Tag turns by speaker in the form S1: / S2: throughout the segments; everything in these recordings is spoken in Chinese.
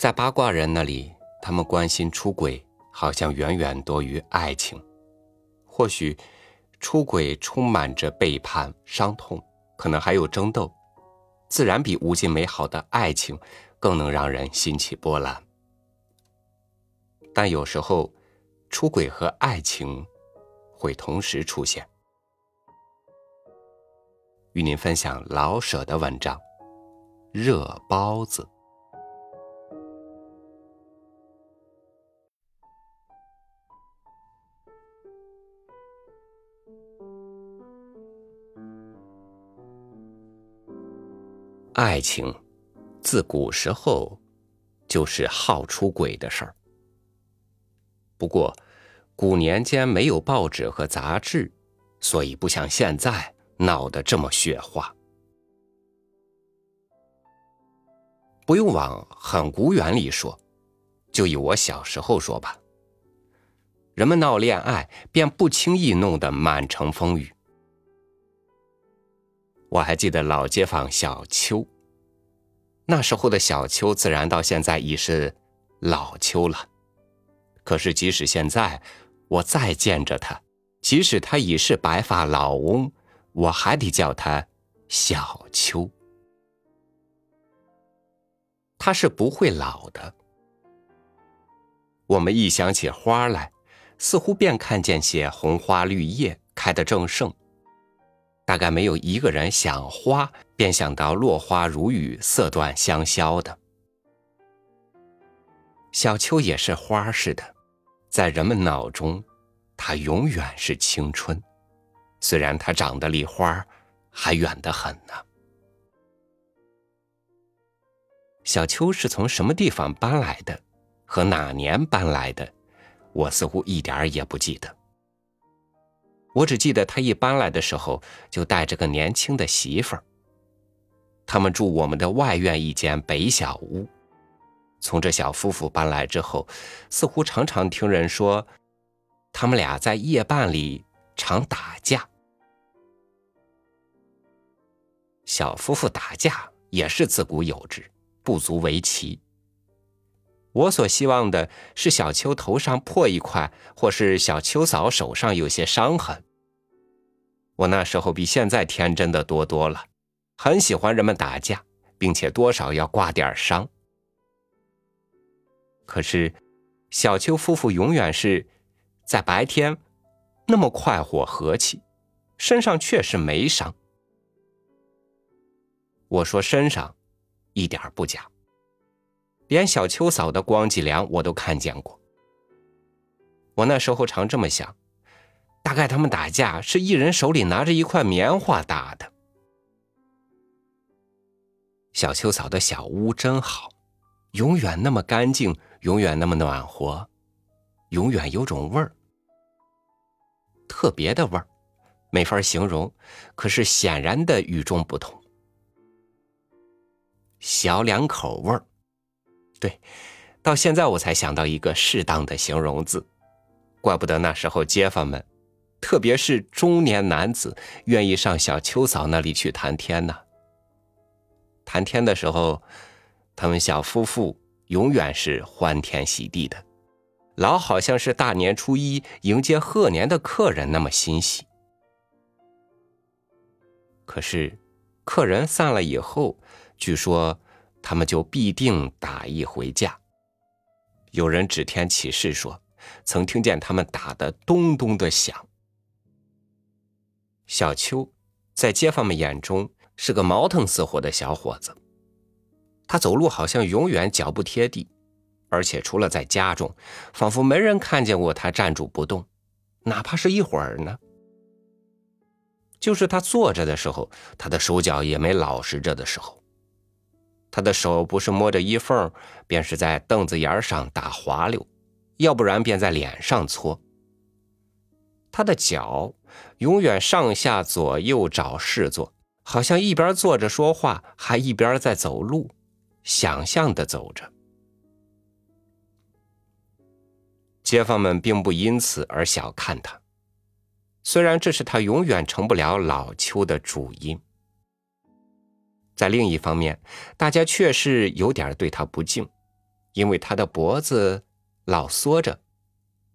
S1: 在八卦人那里，他们关心出轨，好像远远多于爱情。或许，出轨充满着背叛、伤痛，可能还有争斗，自然比无尽美好的爱情更能让人心起波澜。但有时候，出轨和爱情会同时出现。与您分享老舍的文章《热包子》。爱情，自古时候就是好出轨的事儿。不过，古年间没有报纸和杂志，所以不像现在。闹得这么血化，不用往很古远里说，就以我小时候说吧。人们闹恋爱，便不轻易弄得满城风雨。我还记得老街坊小邱，那时候的小邱，自然到现在已是老邱了。可是即使现在我再见着他，即使他已是白发老翁。我还得叫他小秋，他是不会老的。我们一想起花来，似乎便看见些红花绿叶开得正盛。大概没有一个人想花，便想到落花如雨、色断香消的。小秋也是花似的，在人们脑中，它永远是青春。虽然它长得离花还远得很呢。小秋是从什么地方搬来的，和哪年搬来的，我似乎一点也不记得。我只记得他一搬来的时候就带着个年轻的媳妇儿。他们住我们的外院一间北小屋。从这小夫妇搬来之后，似乎常常听人说，他们俩在夜半里常打架。小夫妇打架也是自古有之，不足为奇。我所希望的是小秋头上破一块，或是小秋嫂手上有些伤痕。我那时候比现在天真的多多了，很喜欢人们打架，并且多少要挂点伤。可是，小秋夫妇永远是在白天那么快活和气，身上却是没伤。我说身上一点不假，连小秋嫂的光脊梁我都看见过。我那时候常这么想，大概他们打架是一人手里拿着一块棉花打的。小秋嫂的小屋真好，永远那么干净，永远那么暖和，永远有种味儿，特别的味儿，没法形容，可是显然的与众不同。小两口味儿，对，到现在我才想到一个适当的形容字，怪不得那时候街坊们，特别是中年男子，愿意上小秋嫂那里去谈天呢。谈天的时候，他们小夫妇永远是欢天喜地的，老好像是大年初一迎接贺年的客人那么欣喜。可是，客人散了以后。据说，他们就必定打一回架。有人指天起誓说，曾听见他们打得咚咚的响。小秋在街坊们眼中是个毛腾死火的小伙子，他走路好像永远脚不贴地，而且除了在家中，仿佛没人看见过他站住不动，哪怕是一会儿呢。就是他坐着的时候，他的手脚也没老实着的时候。他的手不是摸着衣缝，便是在凳子沿上打滑溜，要不然便在脸上搓。他的脚永远上下左右找事做，好像一边坐着说话，还一边在走路，想象的走着。街坊们并不因此而小看他，虽然这是他永远成不了老邱的主因。在另一方面，大家确实有点对他不敬，因为他的脖子老缩着，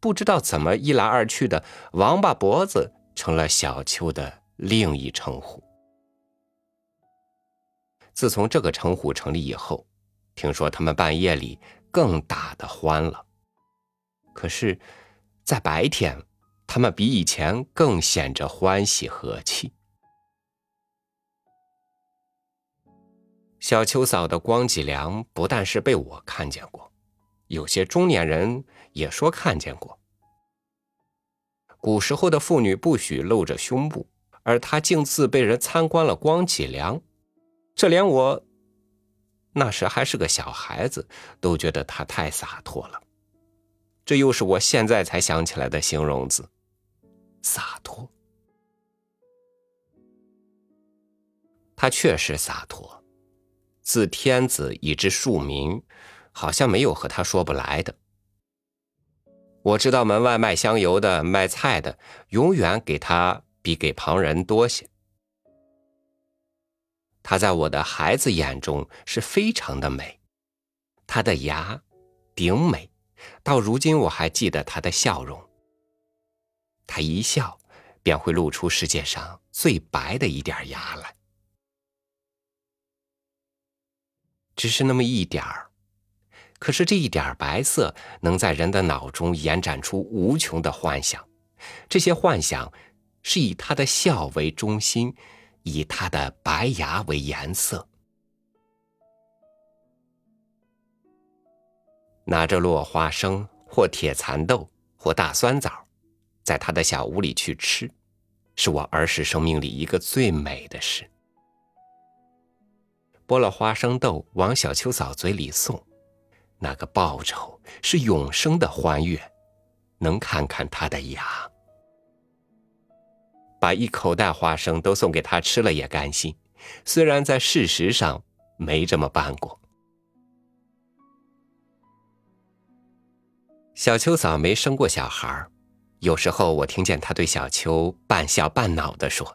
S1: 不知道怎么一来二去的，王八脖子成了小秋的另一称呼。自从这个称呼成立以后，听说他们半夜里更打得欢了。可是，在白天，他们比以前更显着欢喜和气。小秋嫂的光脊梁不但是被我看见过，有些中年人也说看见过。古时候的妇女不许露着胸部，而她竟自被人参观了光脊梁，这连我那时还是个小孩子都觉得她太洒脱了。这又是我现在才想起来的形容词，洒脱。她确实洒脱。自天子以至庶民，好像没有和他说不来的。我知道门外卖香油的、卖菜的，永远给他比给旁人多些。他在我的孩子眼中是非常的美，他的牙顶美，到如今我还记得他的笑容。他一笑，便会露出世界上最白的一点牙来。只是那么一点儿，可是这一点白色能在人的脑中延展出无穷的幻想，这些幻想是以他的笑为中心，以他的白牙为颜色。拿着落花生或铁蚕豆或大酸枣，在他的小屋里去吃，是我儿时生命里一个最美的事。剥了花生豆往小秋嫂嘴里送，那个报酬是永生的欢悦，能看看她的牙。把一口袋花生都送给她吃了也甘心，虽然在事实上没这么办过。小秋嫂没生过小孩有时候我听见她对小秋半笑半恼的说：“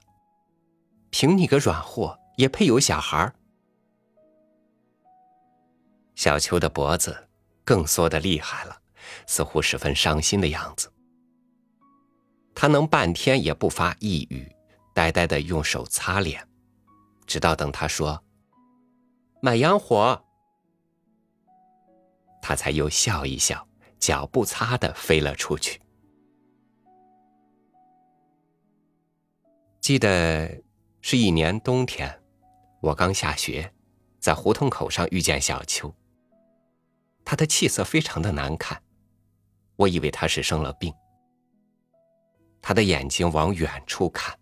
S1: 凭你个软货，也配有小孩小秋的脖子更缩得厉害了，似乎十分伤心的样子。他能半天也不发一语，呆呆的用手擦脸，直到等他说“买洋火”，他才又笑一笑，脚不擦的飞了出去。记得是一年冬天，我刚下学，在胡同口上遇见小秋。他的气色非常的难看，我以为他是生了病。他的眼睛往远处看，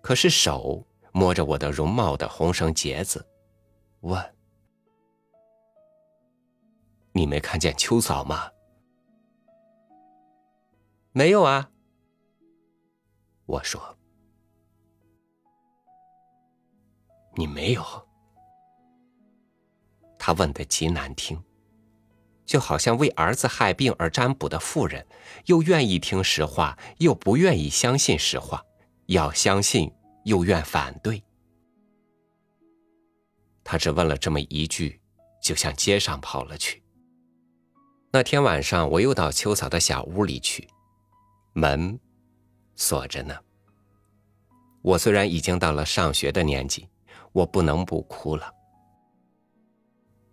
S1: 可是手摸着我的绒帽的红绳结子，问：“你没看见秋嫂吗？”“没有啊。”我说：“你没有。”他问的极难听。就好像为儿子害病而占卜的妇人，又愿意听实话，又不愿意相信实话；要相信，又愿反对。他只问了这么一句，就向街上跑了去。那天晚上，我又到秋嫂的小屋里去，门锁着呢。我虽然已经到了上学的年纪，我不能不哭了。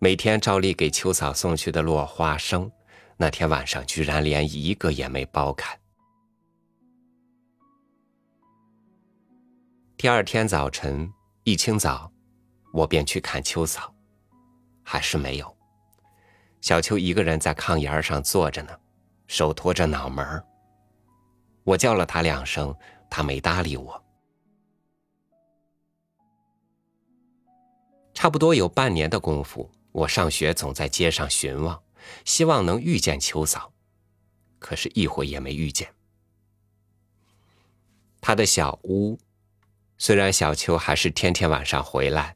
S1: 每天照例给秋嫂送去的落花生，那天晚上居然连一个也没剥开。第二天早晨一清早，我便去看秋嫂，还是没有。小秋一个人在炕沿上坐着呢，手托着脑门我叫了他两声，他没搭理我。差不多有半年的功夫。我上学总在街上寻望，希望能遇见秋嫂，可是，一回也没遇见。他的小屋，虽然小秋还是天天晚上回来，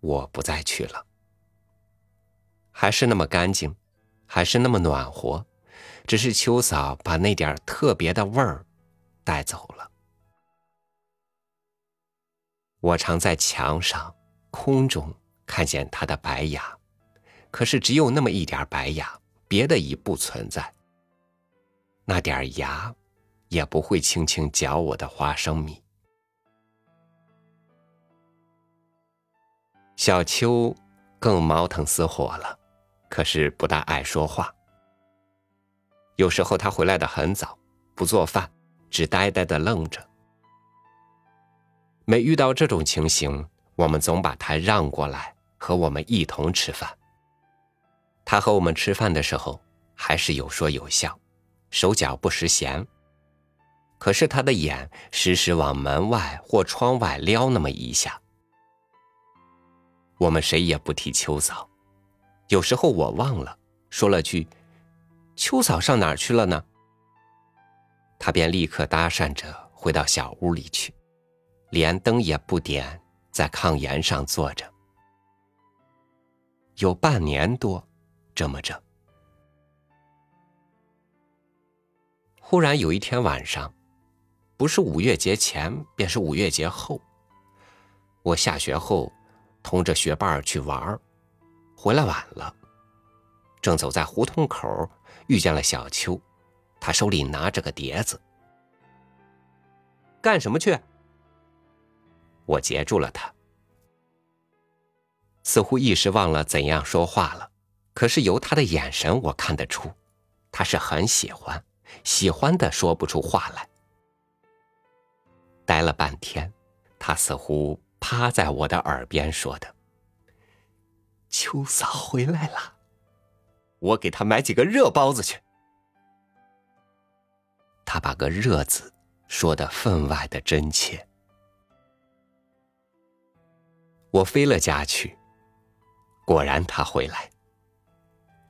S1: 我不再去了，还是那么干净，还是那么暖和，只是秋嫂把那点特别的味儿带走了。我常在墙上、空中。看见他的白牙，可是只有那么一点白牙，别的已不存在。那点牙，也不会轻轻嚼我的花生米。小秋更毛腾死火了，可是不大爱说话。有时候他回来的很早，不做饭，只呆呆的愣着。每遇到这种情形，我们总把他让过来和我们一同吃饭。他和我们吃饭的时候，还是有说有笑，手脚不时闲。可是他的眼时时往门外或窗外撩那么一下。我们谁也不提秋嫂，有时候我忘了，说了句：“秋嫂上哪儿去了呢？”他便立刻搭讪着回到小屋里去，连灯也不点，在炕沿上坐着。有半年多，这么着。忽然有一天晚上，不是五月节前，便是五月节后，我下学后。同着学伴去玩，回来晚了，正走在胡同口，遇见了小秋，他手里拿着个碟子，干什么去？我截住了他，似乎一时忘了怎样说话了，可是由他的眼神我看得出，他是很喜欢，喜欢的说不出话来。待了半天，他似乎。趴在我的耳边说的：“秋嫂回来了，我给他买几个热包子去。”他把个“热”字说的分外的真切。我飞了家去，果然他回来，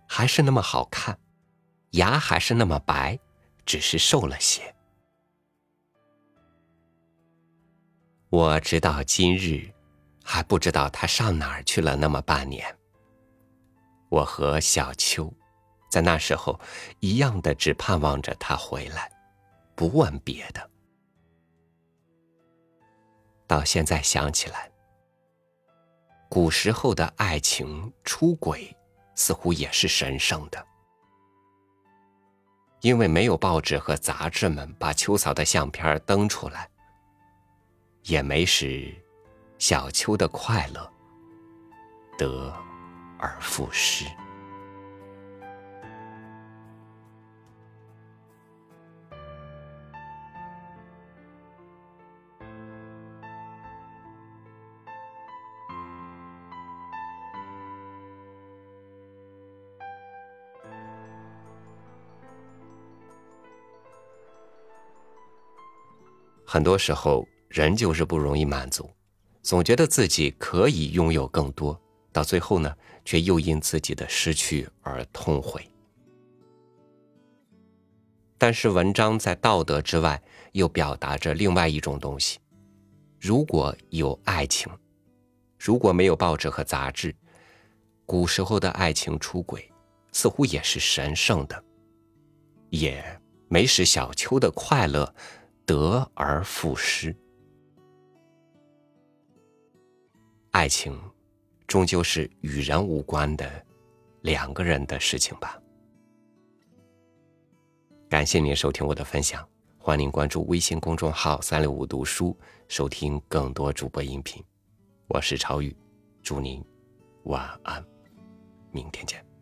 S1: 还是那么好看，牙还是那么白，只是瘦了些。我直到今日，还不知道他上哪儿去了。那么半年，我和小秋，在那时候一样的，只盼望着他回来，不问别的。到现在想起来，古时候的爱情出轨，似乎也是神圣的，因为没有报纸和杂志们把秋嫂的相片登出来。也没使小秋的快乐得而复失。很多时候。人就是不容易满足，总觉得自己可以拥有更多，到最后呢，却又因自己的失去而痛悔。但是文章在道德之外，又表达着另外一种东西。如果有爱情，如果没有报纸和杂志，古时候的爱情出轨，似乎也是神圣的，也没使小秋的快乐得而复失。爱情，终究是与人无关的两个人的事情吧。感谢您收听我的分享，欢迎关注微信公众号“三六五读书”，收听更多主播音频。我是超宇，祝您晚安，明天见。